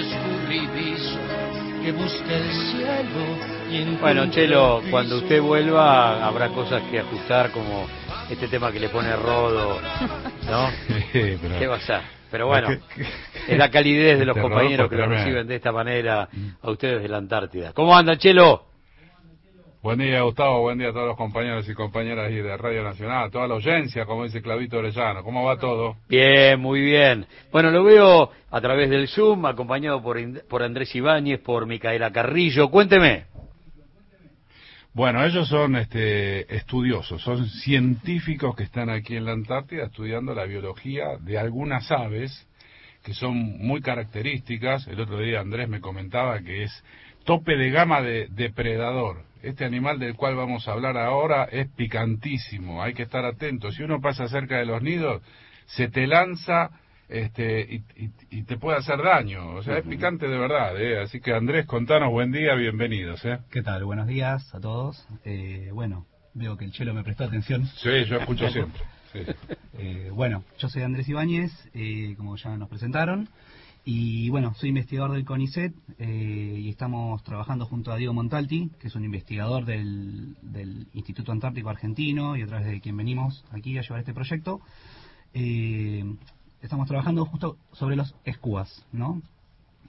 escurridizo que busca el cielo y Bueno, Chelo, cuando usted vuelva habrá cosas que ajustar como este tema que le pone Rodo, ¿no? ¿Qué va a ser? Pero bueno, es la calidez de los este compañeros que lo reciben de esta manera a ustedes de la Antártida. ¿Cómo anda, Chelo? Buen día, Gustavo. Buen día a todos los compañeros y compañeras ahí de Radio Nacional, a toda la audiencia, como dice Clavito Orellano. ¿Cómo va todo? Bien, muy bien. Bueno, lo veo a través del Zoom, acompañado por, por Andrés Ibáñez, por Micaela Carrillo. Cuénteme. Bueno, ellos son este, estudiosos, son científicos que están aquí en la Antártida estudiando la biología de algunas aves que son muy características. El otro día Andrés me comentaba que es tope de gama de depredador este animal del cual vamos a hablar ahora es picantísimo, hay que estar atento. Si uno pasa cerca de los nidos, se te lanza este, y, te puede hacer daño. O sea, es picante de verdad. ¿eh? Así que Andrés, contanos, buen día, bienvenidos. ¿eh? ¿Qué tal? Buenos días a todos. Eh, bueno, veo que el chelo me prestó atención. Sí, yo escucho siempre. Eh, bueno, yo soy Andrés Ibáñez, eh, como ya nos presentaron. Y bueno, soy investigador del CONICET eh, y estamos trabajando junto a Diego Montalti, que es un investigador del, Instituto Antártico Argentino y a través de quien venimos aquí a llevar este proyecto. Eh, estamos trabajando justo sobre los escuas, ¿no?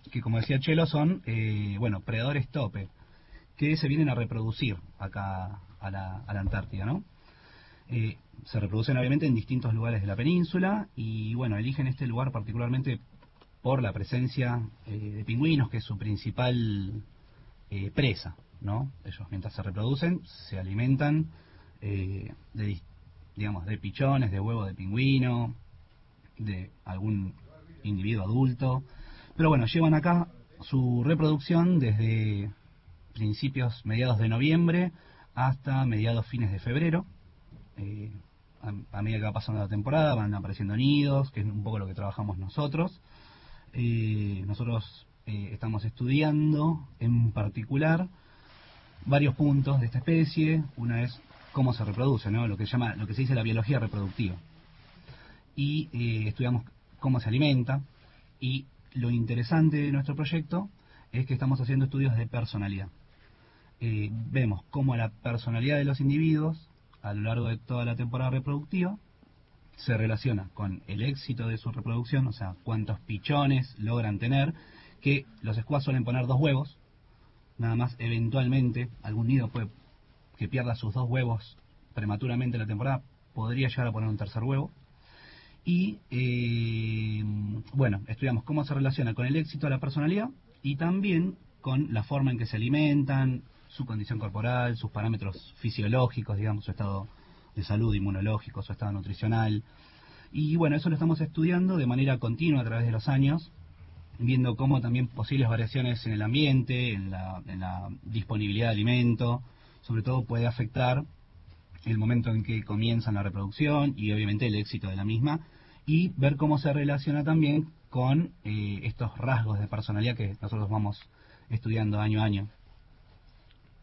Que como decía Chelo son, eh, bueno, predadores tope, que se vienen a reproducir acá a la, a la Antártida, ¿no? se reproducen obviamente en distintos lugares de la península y bueno, eligen este lugar particularmente por la presencia eh, de pingüinos, que es su principal eh, presa, ¿no? Ellos mientras se reproducen se alimentan eh, de, digamos, de pichones, de huevos de pingüino, de algún individuo adulto, pero bueno, llevan acá su reproducción desde principios, mediados de noviembre hasta mediados, fines de febrero. a, a medida que va pasando la temporada van apareciendo nidos, que es un poco lo que trabajamos nosotros. Eh, nosotros eh, estamos estudiando en particular varios puntos de esta especie. Una es cómo se reproduce, ¿no? lo que se llama, lo que se dice la biología reproductiva. Y eh, estudiamos cómo se alimenta. Y lo interesante de nuestro proyecto es que estamos haciendo estudios de personalidad. vemos cómo la personalidad de los individuos a lo largo de toda la temporada reproductiva se relaciona con el éxito de su reproducción, o sea, cuántos pichones logran tener, que los escuas suelen poner dos huevos, nada más eventualmente algún nido puede que pierda sus dos huevos prematuramente en la temporada, podría llegar a poner un tercer huevo. Y eh, bueno, estudiamos cómo se relaciona con el éxito de la personalidad y también con la forma en que se alimentan, su condición corporal, sus parámetros fisiológicos, digamos, su estado de salud, inmunológico, su estado nutricional. Y bueno, eso lo estamos estudiando de manera continua a través de los años, viendo cómo también posibles variaciones en el ambiente, en la, disponibilidad de alimento, sobre todo puede afectar el momento en que comienzan la reproducción y obviamente el éxito de la misma, y ver cómo se relaciona también con eh, estos rasgos de personalidad que nosotros vamos estudiando año a año.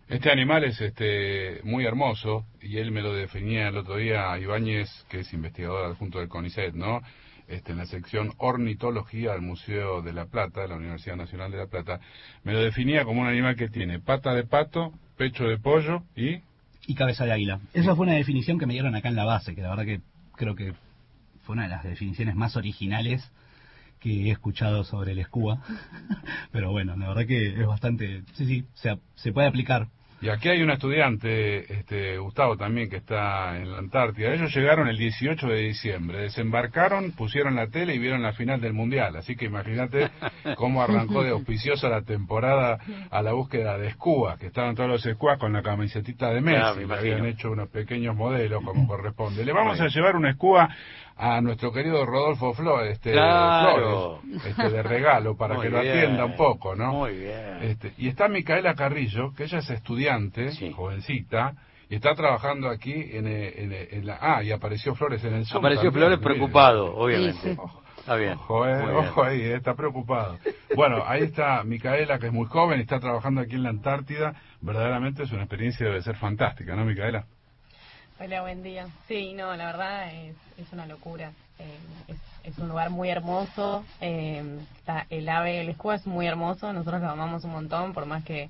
Este animal es este muy hermoso y él me lo definía el otro día Ibáñez, que es investigador adjunto del CONICET, ¿no? Este, en la sección ornitología del Museo de La Plata, de la Universidad Nacional de La Plata, me lo definía como un animal que tiene pata de pato, pecho de pollo y... Y cabeza de águila. Esa fue una definición que me dieron acá en la base, que la verdad que creo que fue una de las definiciones más originales que he escuchado sobre el escuba. Pero bueno, la verdad que es bastante... Sí, sí, se, se puede aplicar y aquí hay un estudiante, este, Gustavo también, que está en la Antártida. Ellos llegaron el 18 de diciembre, desembarcaron, pusieron la tele y vieron la final del Mundial. Así que imagínate cómo arrancó de auspiciosa la temporada a la búsqueda de escúas, que estaban todos los escúas con la camisetita de Messi. habían hecho unos pequeños modelos como corresponde. Le vamos a llevar una escúa a nuestro querido Rodolfo Flores, este, Flores, este, de regalo, para que lo atienda un poco, ¿no? Muy bien. Este, y está Micaela Carrillo, que ella es estudiante, jovencita, y está trabajando aquí en, en, la... Ah, y apareció Flores en el Zoom Apareció Flores preocupado, obviamente. Está bien. Ojo, eh, ojo ahí, eh, está preocupado. Bueno, ahí está Micaela, que es muy joven, y está trabajando aquí en la Antártida. Verdaderamente es una experiencia, debe ser fantástica, ¿no, Micaela? Hola, buen día. Sí, no, la verdad es, es una locura. Eh, es es un lugar muy hermoso. Eh, está el ave el escudo es muy hermoso. Nosotros lo amamos un montón, por más que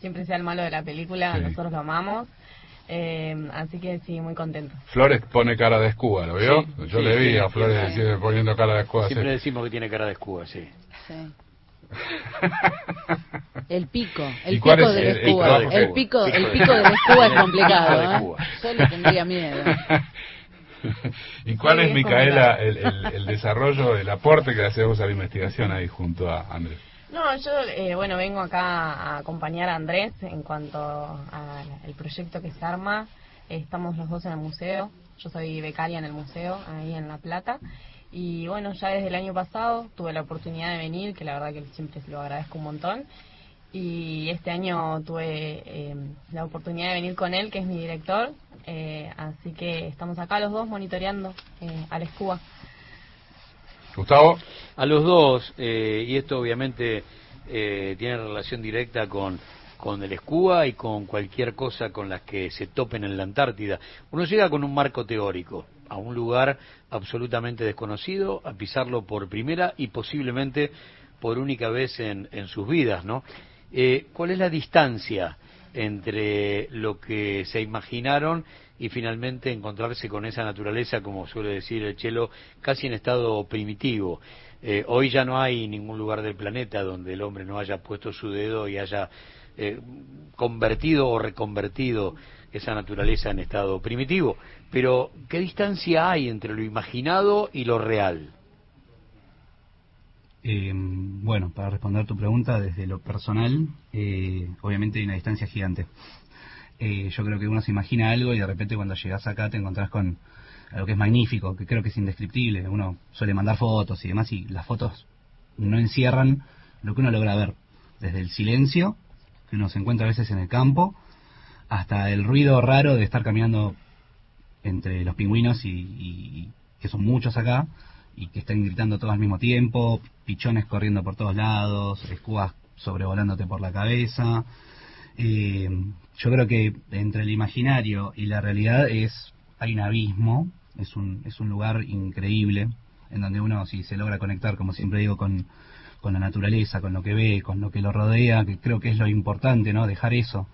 siempre sea el malo de la película, nosotros lo amamos. Eh, así que sí, muy contento. Flores pone cara de escuba, ¿lo vio? Yo le vi a Flores poniendo cara de escuba. Siempre decimos que tiene cara de escuba, sí. El pico, el pico del escuba. El, pico, el pico del escuba es complicado, ¿eh? Yo le tendría miedo. ¿Y cuál es, Micaela, el, el, desarrollo, el aporte que hacemos a la investigación ahí junto a Andrés? No, yo, eh, bueno, vengo acá a acompañar a Andrés en cuanto al proyecto que se arma. estamos los dos en el museo. Yo soy becaria en el museo, ahí en La Plata. Y bueno, ya desde el año pasado tuve la oportunidad de venir, que la verdad que siempre se lo agradezco un montón. Y este año tuve eh, la oportunidad de venir con él, que es mi director. Eh, así que estamos acá los dos monitoreando a la escuba. Gustavo. A los dos, eh, y esto obviamente eh, tiene relación directa con, con el escuba y con cualquier cosa con las que se topen en la Antártida. Uno llega con un marco teórico a un lugar absolutamente desconocido, a pisarlo por primera y posiblemente por única vez en, en sus vidas, ¿no? Eh, ¿Cuál es la distancia entre lo que se imaginaron y finalmente encontrarse con esa naturaleza, como suele decir el chelo, casi en estado primitivo. Eh, hoy ya no hay ningún lugar del planeta donde el hombre no haya puesto su dedo y haya eh, convertido o reconvertido esa naturaleza en estado primitivo. Pero, ¿qué distancia hay entre lo imaginado y lo real? Eh, bueno, para responder tu pregunta, desde lo personal, obviamente hay una distancia gigante. Eh, yo creo que uno se imagina algo y de repente cuando llegas acá te encontrás con algo que es magnífico, que creo que es indescriptible. Uno suele mandar fotos y demás y las fotos no encierran lo que uno logra ver. Desde el silencio, que uno se encuentra a veces en el campo, hasta el ruido raro de estar caminando entre los pingüinos y, que son muchos acá y que están gritando todos al mismo tiempo, pichones corriendo por todos lados, escubas sobrevolándote por la cabeza. Eh, yo creo que entre el imaginario y la realidad es hay un abismo, es un, es un lugar increíble en donde uno si se logra conectar, como siempre digo, con, con la naturaleza, con lo que ve, con lo que lo rodea, que creo que es lo importante, ¿no? Dejar eso.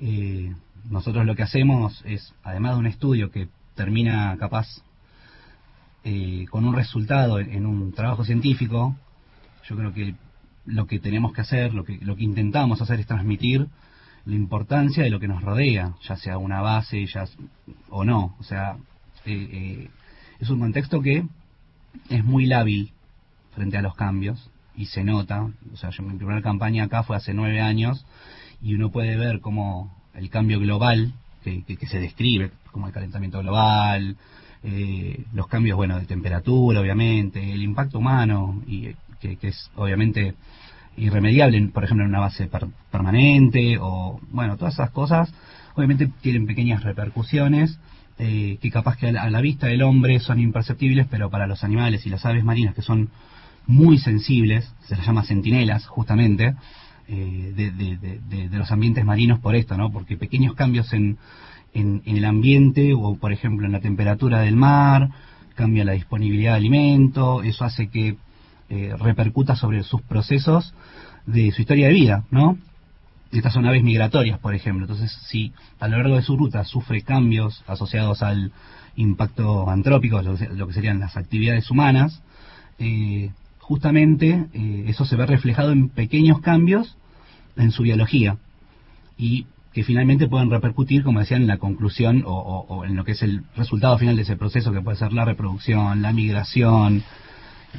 Eh, nosotros lo que hacemos es, además de un estudio que termina capaz eh, con un resultado en, un trabajo científico, yo creo que lo que tenemos que hacer, lo que, lo que intentamos hacer es transmitir la importancia de lo que nos rodea, ya sea una base ya, o no. O sea, eh, eh, es un contexto que es muy lábil frente a los cambios y se nota. O sea, yo, mi primera campaña acá fue hace nueve años y uno puede ver cómo el cambio global que, se describe, como el calentamiento global, eh, los cambios, bueno, de temperatura, obviamente, el impacto humano y que es obviamente irremediable, por ejemplo, en una base permanente o, bueno, todas esas cosas, obviamente tienen pequeñas repercusiones eh, que capaz que a la, vista del hombre son imperceptibles, pero para los animales y las aves marinas que son muy sensibles, se las llama centinelas justamente, eh, de, los ambientes marinos por esto, ¿no? Porque pequeños cambios en, en, el ambiente o, por ejemplo, en la temperatura del mar, cambia la disponibilidad de alimento, eso hace que eh, repercuta sobre sus procesos de su historia de vida, ¿no? Estas son aves migratorias, por ejemplo. Entonces, si a lo largo de su ruta sufre cambios asociados al impacto antrópico, lo que serían las actividades humanas, eh, justamente eh, eso se ve reflejado en pequeños cambios en su biología y que finalmente pueden repercutir, como decían, en la conclusión o, o en lo que es el resultado final de ese proceso, que puede ser la reproducción, la migración,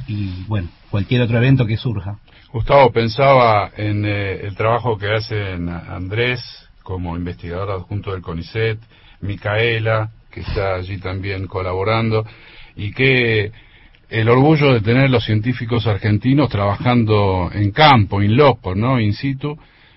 y bueno, cualquier otro evento que surja. Gustavo, pensaba en eh, el trabajo que hacen Andrés como investigador adjunto del CONICET, Micaela, que está allí también colaborando, y que el orgullo de tener los científicos argentinos trabajando en campo, in loco, ¿no? In situ,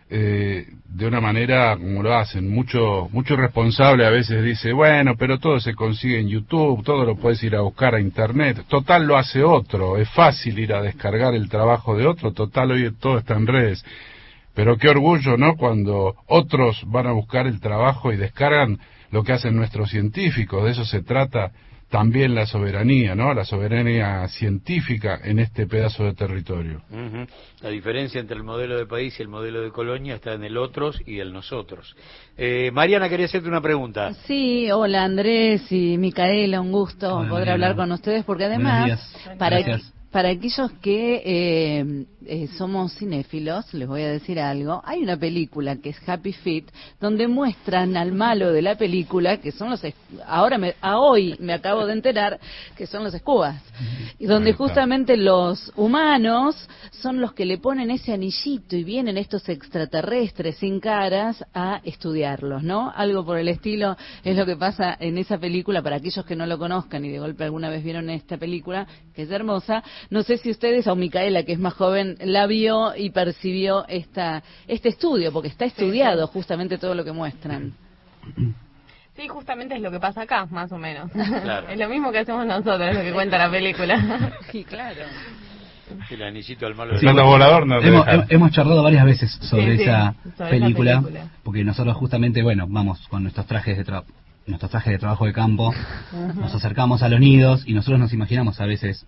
eh, de una manera como lo hacen. Mucho, mucho responsable a veces dice, bueno, pero todo se consigue en YouTube, todo lo puedes ir a buscar a Internet. Total lo hace otro, es fácil ir a descargar el trabajo de otro, total hoy todo está en redes. Pero qué orgullo, ¿no? Cuando otros van a buscar el trabajo y descargan lo que hacen nuestros científicos, de eso se trata también la soberanía, ¿no? La soberanía científica en este pedazo de territorio. La diferencia entre el modelo de país y el modelo de colonia está en el otros y el nosotros. Eh, Mariana, quería hacerte una pregunta. Sí, hola Andrés y Micaela, un gusto poder hablar con ustedes porque además, para, para aquellos que eh, eh, somos cinéfilos, les voy a decir algo. Hay una película que es Happy Feet, donde muestran al malo de la película, que son los. Ahora, me, a hoy me acabo de enterar que son los escubas. Y donde justamente los humanos son los que le ponen ese anillito y vienen estos extraterrestres sin caras a estudiarlos, ¿no? Algo por el estilo es lo que pasa en esa película. Para aquellos que no lo conozcan y de golpe alguna vez vieron esta película, que es hermosa, no sé si ustedes, o Micaela, que es más joven, la vio y percibió esta, este estudio, porque está estudiado justamente todo lo que muestran. Sí, justamente es lo que pasa acá, más o menos. es lo mismo que hacemos nosotros, es lo que cuenta la película. sí, claro. El anillito al malo sí, volador no hemos, hemos, charlado varias veces sobre, esa, película, porque nosotros justamente, bueno, vamos con nuestros trajes de trabajo nuestros trajes de trabajo de campo, nos acercamos a los nidos y nosotros nos imaginamos a veces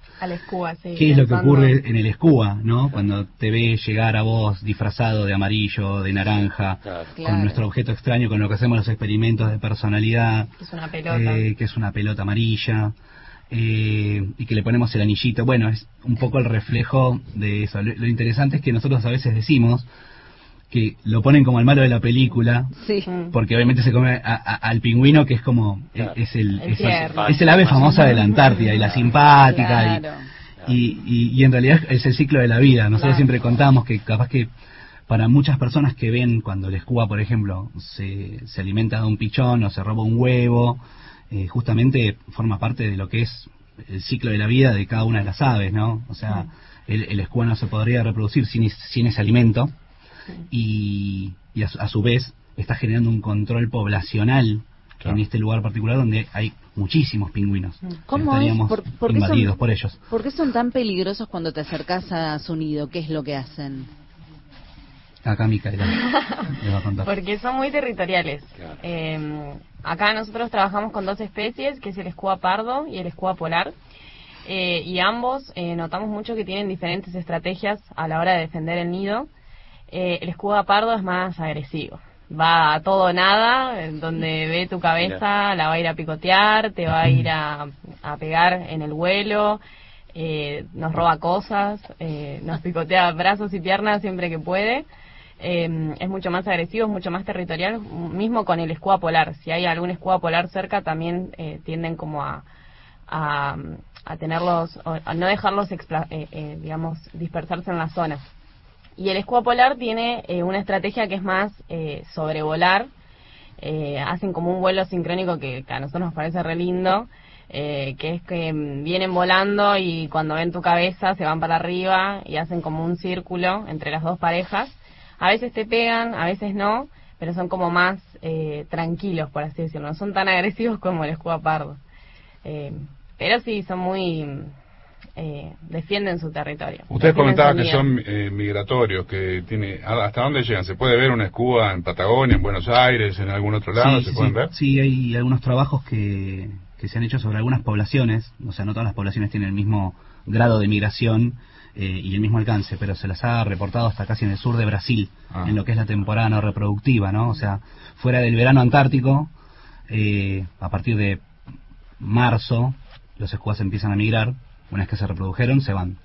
qué es lo que ocurre en el escúa, ¿no? Cuando te ve llegar a vos disfrazado de amarillo, de naranja, con nuestro objeto extraño, con lo que hacemos los experimentos de personalidad, que es una pelota, eh, que es una pelota amarilla. Eh, y que le ponemos el anillito. Bueno, es un poco el reflejo de eso. lo interesante es que nosotros a veces decimos, que lo ponen como el malo de la película, porque obviamente se come al pingüino que es como es, el, es, el, ave famosa de la Antártida y la simpática y, y, en realidad es el ciclo de la vida. Nosotros siempre contamos que capaz que para muchas personas que ven cuando el escuba, por ejemplo, se, se alimenta de un pichón o se roba un huevo, eh, justamente forma parte de lo que es el ciclo de la vida de cada una de las aves, ¿no? O sea, el, el escuba no se podría reproducir sin, sin ese alimento y, a, su, vez está generando un control poblacional en este lugar particular donde hay muchísimos pingüinos. ¿Cómo Estaríamos por, invadidos por ellos. ¿Por qué son tan peligrosos cuando te acercas a su nido? ¿Qué es lo que hacen? Acá Micaela Porque son muy territoriales. Eh, acá nosotros trabajamos con dos especies, que es el escuba pardo y el escuba polar. Eh, y ambos eh, notamos mucho que tienen diferentes estrategias a la hora de defender el nido. Eh, el escudo pardo es más agresivo. Va a todo o nada, donde ve tu cabeza la va a ir a picotear, te va a ir a, pegar en el vuelo, eh, nos roba cosas, eh, nos picotea brazos y piernas siempre que puede. es mucho más agresivo, es mucho más territorial, mismo con el escudo polar. Si hay algún escudo polar cerca, también tienden como a, a, tenerlos, a no dejarlos, digamos, dispersarse en las zonas. Y el escudo polar tiene eh, una estrategia que es más eh, sobrevolar. Eh, hacen como un vuelo sincrónico que, a nosotros nos parece re lindo, que es que mm, vienen volando y cuando ven tu cabeza se van para arriba y hacen como un círculo entre las dos parejas. A veces te pegan, a veces no, pero son como más tranquilos, por así decirlo. No son tan agresivos como el escudo pardo. pero sí, son muy eh, defienden su territorio. Usted comentaba que son eh, migratorios, que tiene ¿hasta dónde llegan? ¿Se puede ver una escuba en Patagonia, en Buenos Aires, en algún otro lado? Sí, ¿Se pueden ver? Sí, hay algunos trabajos que, que se han hecho sobre algunas poblaciones, o sea, no todas las poblaciones tienen el mismo grado de migración eh, y el mismo alcance, pero se las ha reportado hasta casi en el sur de Brasil, ah. en lo que es la temporada no reproductiva, ¿no? O sea, fuera del verano antártico, a partir de marzo, los escuas empiezan a migrar una vez que se reprodujeron, se van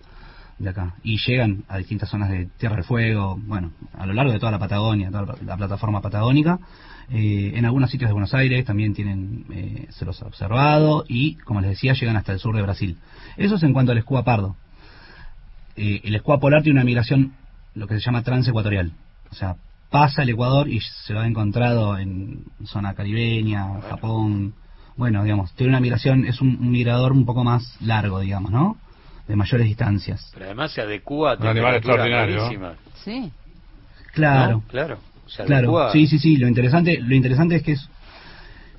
de acá y llegan a distintas zonas de Tierra del Fuego, bueno, a lo largo de toda la Patagonia, toda la, plataforma patagónica. Eh, en algunos sitios de Buenos Aires también tienen, eh, se los ha observado y, como les decía, llegan hasta el sur de Brasil. Eso es en cuanto al escuá pardo. Eh, el escuá polar tiene una migración, lo que se llama transecuatorial. O sea, pasa el Ecuador y se lo ha encontrado en zona caribeña, Japón, bueno, digamos, tiene una migración, es un, migrador un poco más largo, digamos, ¿no? De mayores distancias. Pero además se adecua a un animal extraordinario. Sí. Claro. Claro. claro. Sí, sí, sí. Lo interesante, lo interesante es que es,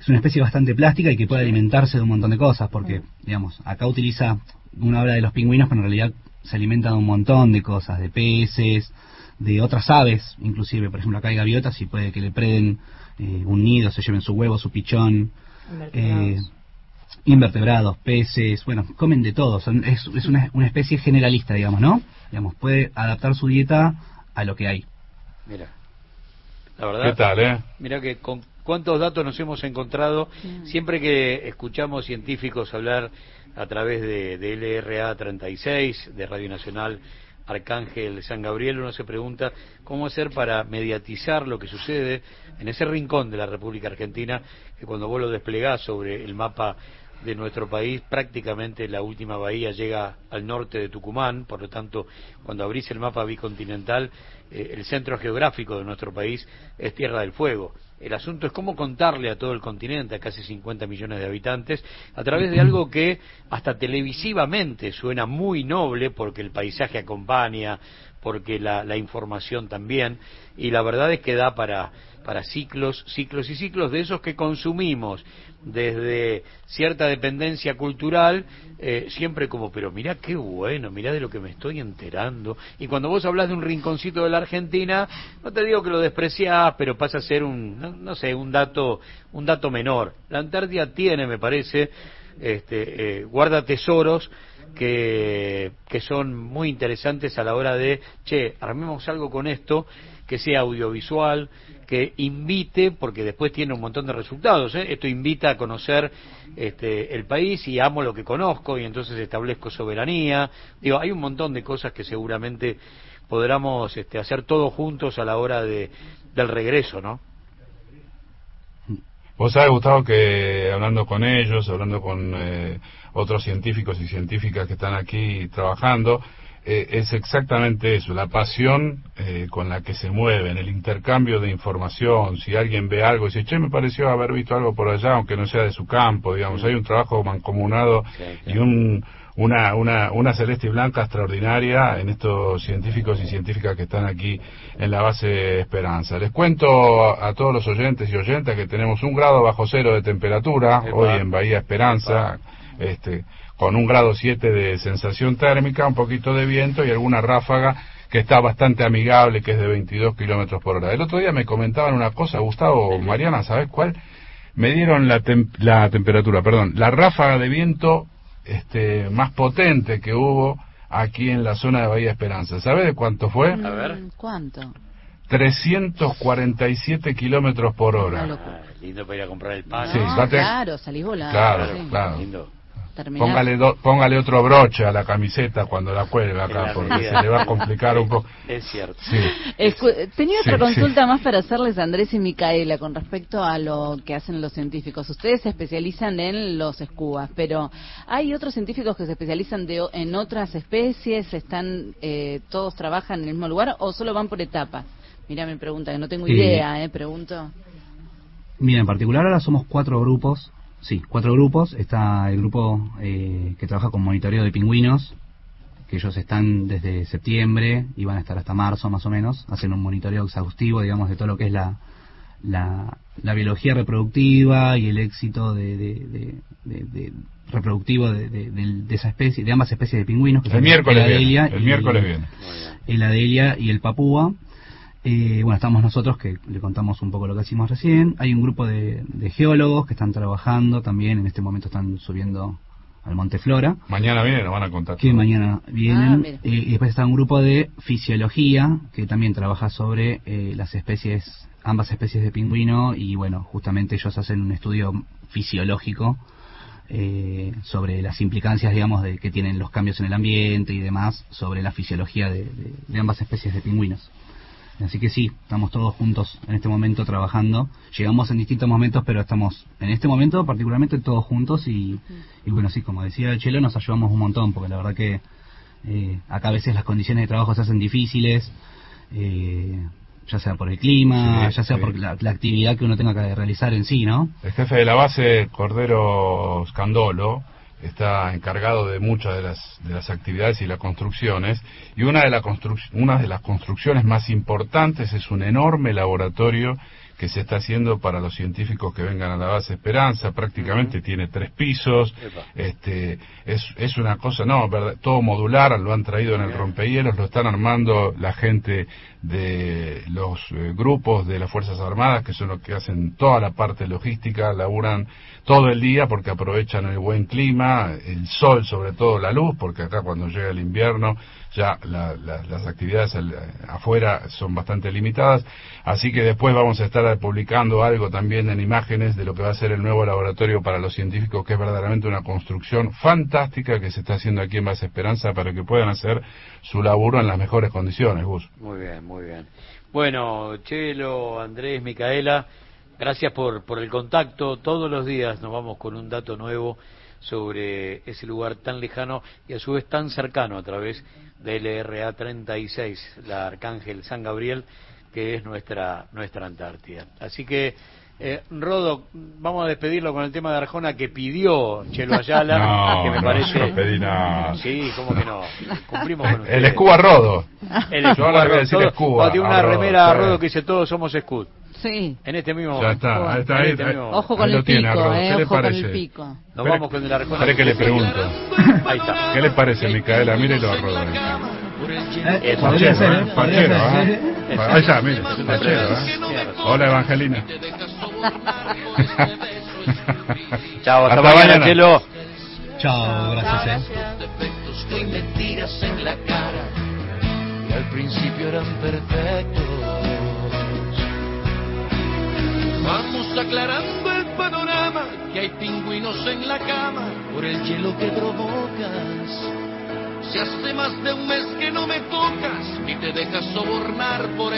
es una especie bastante plástica y que puede alimentarse de un montón de cosas, porque, mm. digamos, acá utiliza, uno habla de los pingüinos, pero en realidad se alimenta de un montón de cosas, de peces, de otras aves, inclusive, por ejemplo, acá hay gaviotas y puede que le preden eh, un nido, se lleven su huevo, su pichón, eh, invertebrados, peces, bueno, comen de todo, es, es una, una, especie generalista, digamos, ¿no? Digamos, puede adaptar su dieta a lo que hay. Mira, la verdad. ¿Qué tal, eh? Mira que con cuántos datos nos hemos encontrado siempre que escuchamos científicos hablar a través de, de LRA 36, de Radio Nacional Arcángel San Gabriel, uno se pregunta cómo hacer para mediatizar lo que sucede en ese rincón de la República Argentina, que cuando vos lo desplegás sobre el mapa de nuestro país, prácticamente la última bahía llega al norte de Tucumán, por lo tanto, cuando abrís el mapa bicontinental, eh, el centro geográfico de nuestro país es Tierra del Fuego. El asunto es cómo contarle a todo el continente, a casi 50 millones de habitantes, a través de algo que hasta televisivamente suena muy noble, porque el paisaje acompaña, porque la, la información también, y la verdad es que da para, para ciclos, ciclos y ciclos de esos que consumimos desde cierta dependencia cultural, eh, siempre como, pero mira qué bueno, mira de lo que me estoy enterando. Y cuando vos hablas de un rinconcito de la Argentina, no te digo que lo despreciás, pero pasa a ser un, no, sé, un dato, un dato menor. La Antártida tiene, me parece, este, eh, guarda tesoros que, que son muy interesantes a la hora de, che, armemos algo con esto que sea audiovisual, que invite, porque después tiene un montón de resultados, ¿eh? esto invita a conocer este, el país y amo lo que conozco y entonces establezco soberanía. Digo, hay un montón de cosas que seguramente podremos este, hacer todos juntos a la hora de, del regreso, ¿no? Vos sabés, Gustavo, que hablando con ellos, hablando con eh, otros científicos y científicas que están aquí trabajando, eh, es exactamente eso, la pasión eh, con la que se mueven, el intercambio de información, si alguien ve algo y dice, che, me pareció haber visto algo por allá, aunque no sea de su campo, digamos, hay un trabajo mancomunado y un, una, una, una celeste y blanca extraordinaria en estos científicos y científicas que están aquí en la base Esperanza. Les cuento a, todos los oyentes y oyentas que tenemos un grado bajo cero de temperatura hoy en Bahía Esperanza. Este, con un grado 7 de sensación térmica, un poquito de viento y alguna ráfaga que está bastante amigable, que es de 22 kilómetros por hora. El otro día me comentaban una cosa, Gustavo, Mariana, ¿sabes cuál? Me dieron la, la temperatura, perdón, la ráfaga de viento este, más potente que hubo aquí en la zona de Bahía Esperanza. ¿Sabes de cuánto fue? A ver. ¿Cuánto? 347 kilómetros por hora. Ah, lindo para ir a comprar el pan. Sí, claro, salís volando. Claro, claro. Lindo. Póngale, póngale otro broche a la camiseta cuando la cuelga acá, porque se le va a complicar un poco. Es cierto. tenía otra consulta más para hacerles Andrés y Micaela con respecto a lo que hacen los científicos. Ustedes se especializan en los escubas, pero ¿hay otros científicos que se especializan de, en otras especies? ¿Están eh, todos trabajan en el mismo lugar o solo van por etapas? Mira, me pregunta, que no tengo idea, ¿eh? Pregunto. Mira, en particular ahora somos cuatro grupos Sí, cuatro grupos. Está el grupo eh, que trabaja con monitoreo de pingüinos, que ellos están desde septiembre y van a estar hasta marzo más o menos. Hacen un monitoreo exhaustivo, digamos, de todo lo que es la, la, biología reproductiva y el éxito de, reproductivo de, esa especie, de ambas especies de pingüinos. Que el miércoles viene. El miércoles viene. El Adelia y el Papúa. Eh, bueno, estamos nosotros que le contamos un poco lo que hicimos recién. Hay un grupo de, geólogos que están trabajando también, en este momento están subiendo al Monte Flora. Mañana vienen, nos van a contar. Que mañana vienen. Ah, eh, y después está un grupo de fisiología que también trabaja sobre eh, las especies, ambas especies de pingüino y bueno, justamente ellos hacen un estudio fisiológico sobre las implicancias, digamos, de que tienen los cambios en el ambiente y demás sobre la fisiología de ambas especies de pingüinos. Así que sí, estamos todos juntos en este momento trabajando. Llegamos en distintos momentos, pero estamos en este momento particularmente todos juntos y, bueno, sí, como decía el Chelo, nos ayudamos un montón, porque la verdad que eh, acá a veces las condiciones de trabajo se hacen difíciles, eh, ya sea por el clima, ya sea por la, actividad que uno tenga que realizar en sí, ¿no? El jefe de la base, Cordero Scandolo, está encargado de muchas de las, de las actividades y las construcciones, y una de, la una de las construcciones más importantes es un enorme laboratorio que se está haciendo para los científicos que vengan a la base Esperanza, prácticamente tiene tres pisos, este, es, es una cosa, no, todo modular, lo han traído en el rompehielos, lo están armando la gente de los eh, grupos de las Fuerzas Armadas, que son los que hacen toda la parte logística, laburan todo el día porque aprovechan el buen clima, el sol, sobre todo la luz, porque acá cuando llega el invierno ya las actividades afuera son bastante limitadas, así que después vamos a estar publicando algo también en imágenes de lo que va a ser el nuevo laboratorio para los científicos, que es verdaderamente una construcción fantástica que se está haciendo aquí en Base Esperanza para que puedan hacer su laburo en las mejores condiciones, Gus. Muy bien, muy bien. Bueno, Chelo, Andrés, Micaela, gracias por, por el contacto. Todos los días nos vamos con un dato nuevo sobre ese lugar tan lejano y a su vez tan cercano a través del LRA 36, la Arcángel San Gabriel, que es nuestra, nuestra Antártida. Así que, eh, Rodo, vamos a despedirlo con el tema de Arjona que pidió Chelo Ayala, que me parece... No pedí nada. Sí, ¿cómo que no? Cumplimos con El Escuba Rodo. El Escuba Rodo. Tiene una remera a Rodo que dice todos somos Scud. Sí. En este mismo. Ya está, está ahí, este Ojo con el pico, eh, ojo con el pico. Nos vamos con el arjona. Espera que le pregunto. Ahí está. ¿Qué le parece, Micaela? Mírelo a Rodo. Eh, podría ser, ¿eh? Podría ser. Ahí está, mire. Fachero, ¿eh? Hola, Evangelina. Chao, hasta, hasta mañana, Chelo. Chao, gracias, eh. mentiras en la cara y al principio eran perfectos Vamos aclarando el panorama, que hay pingüinos en la cama por el hielo que provocas. Si hace más de un mes que no me tocas, ni te dejas sobornar por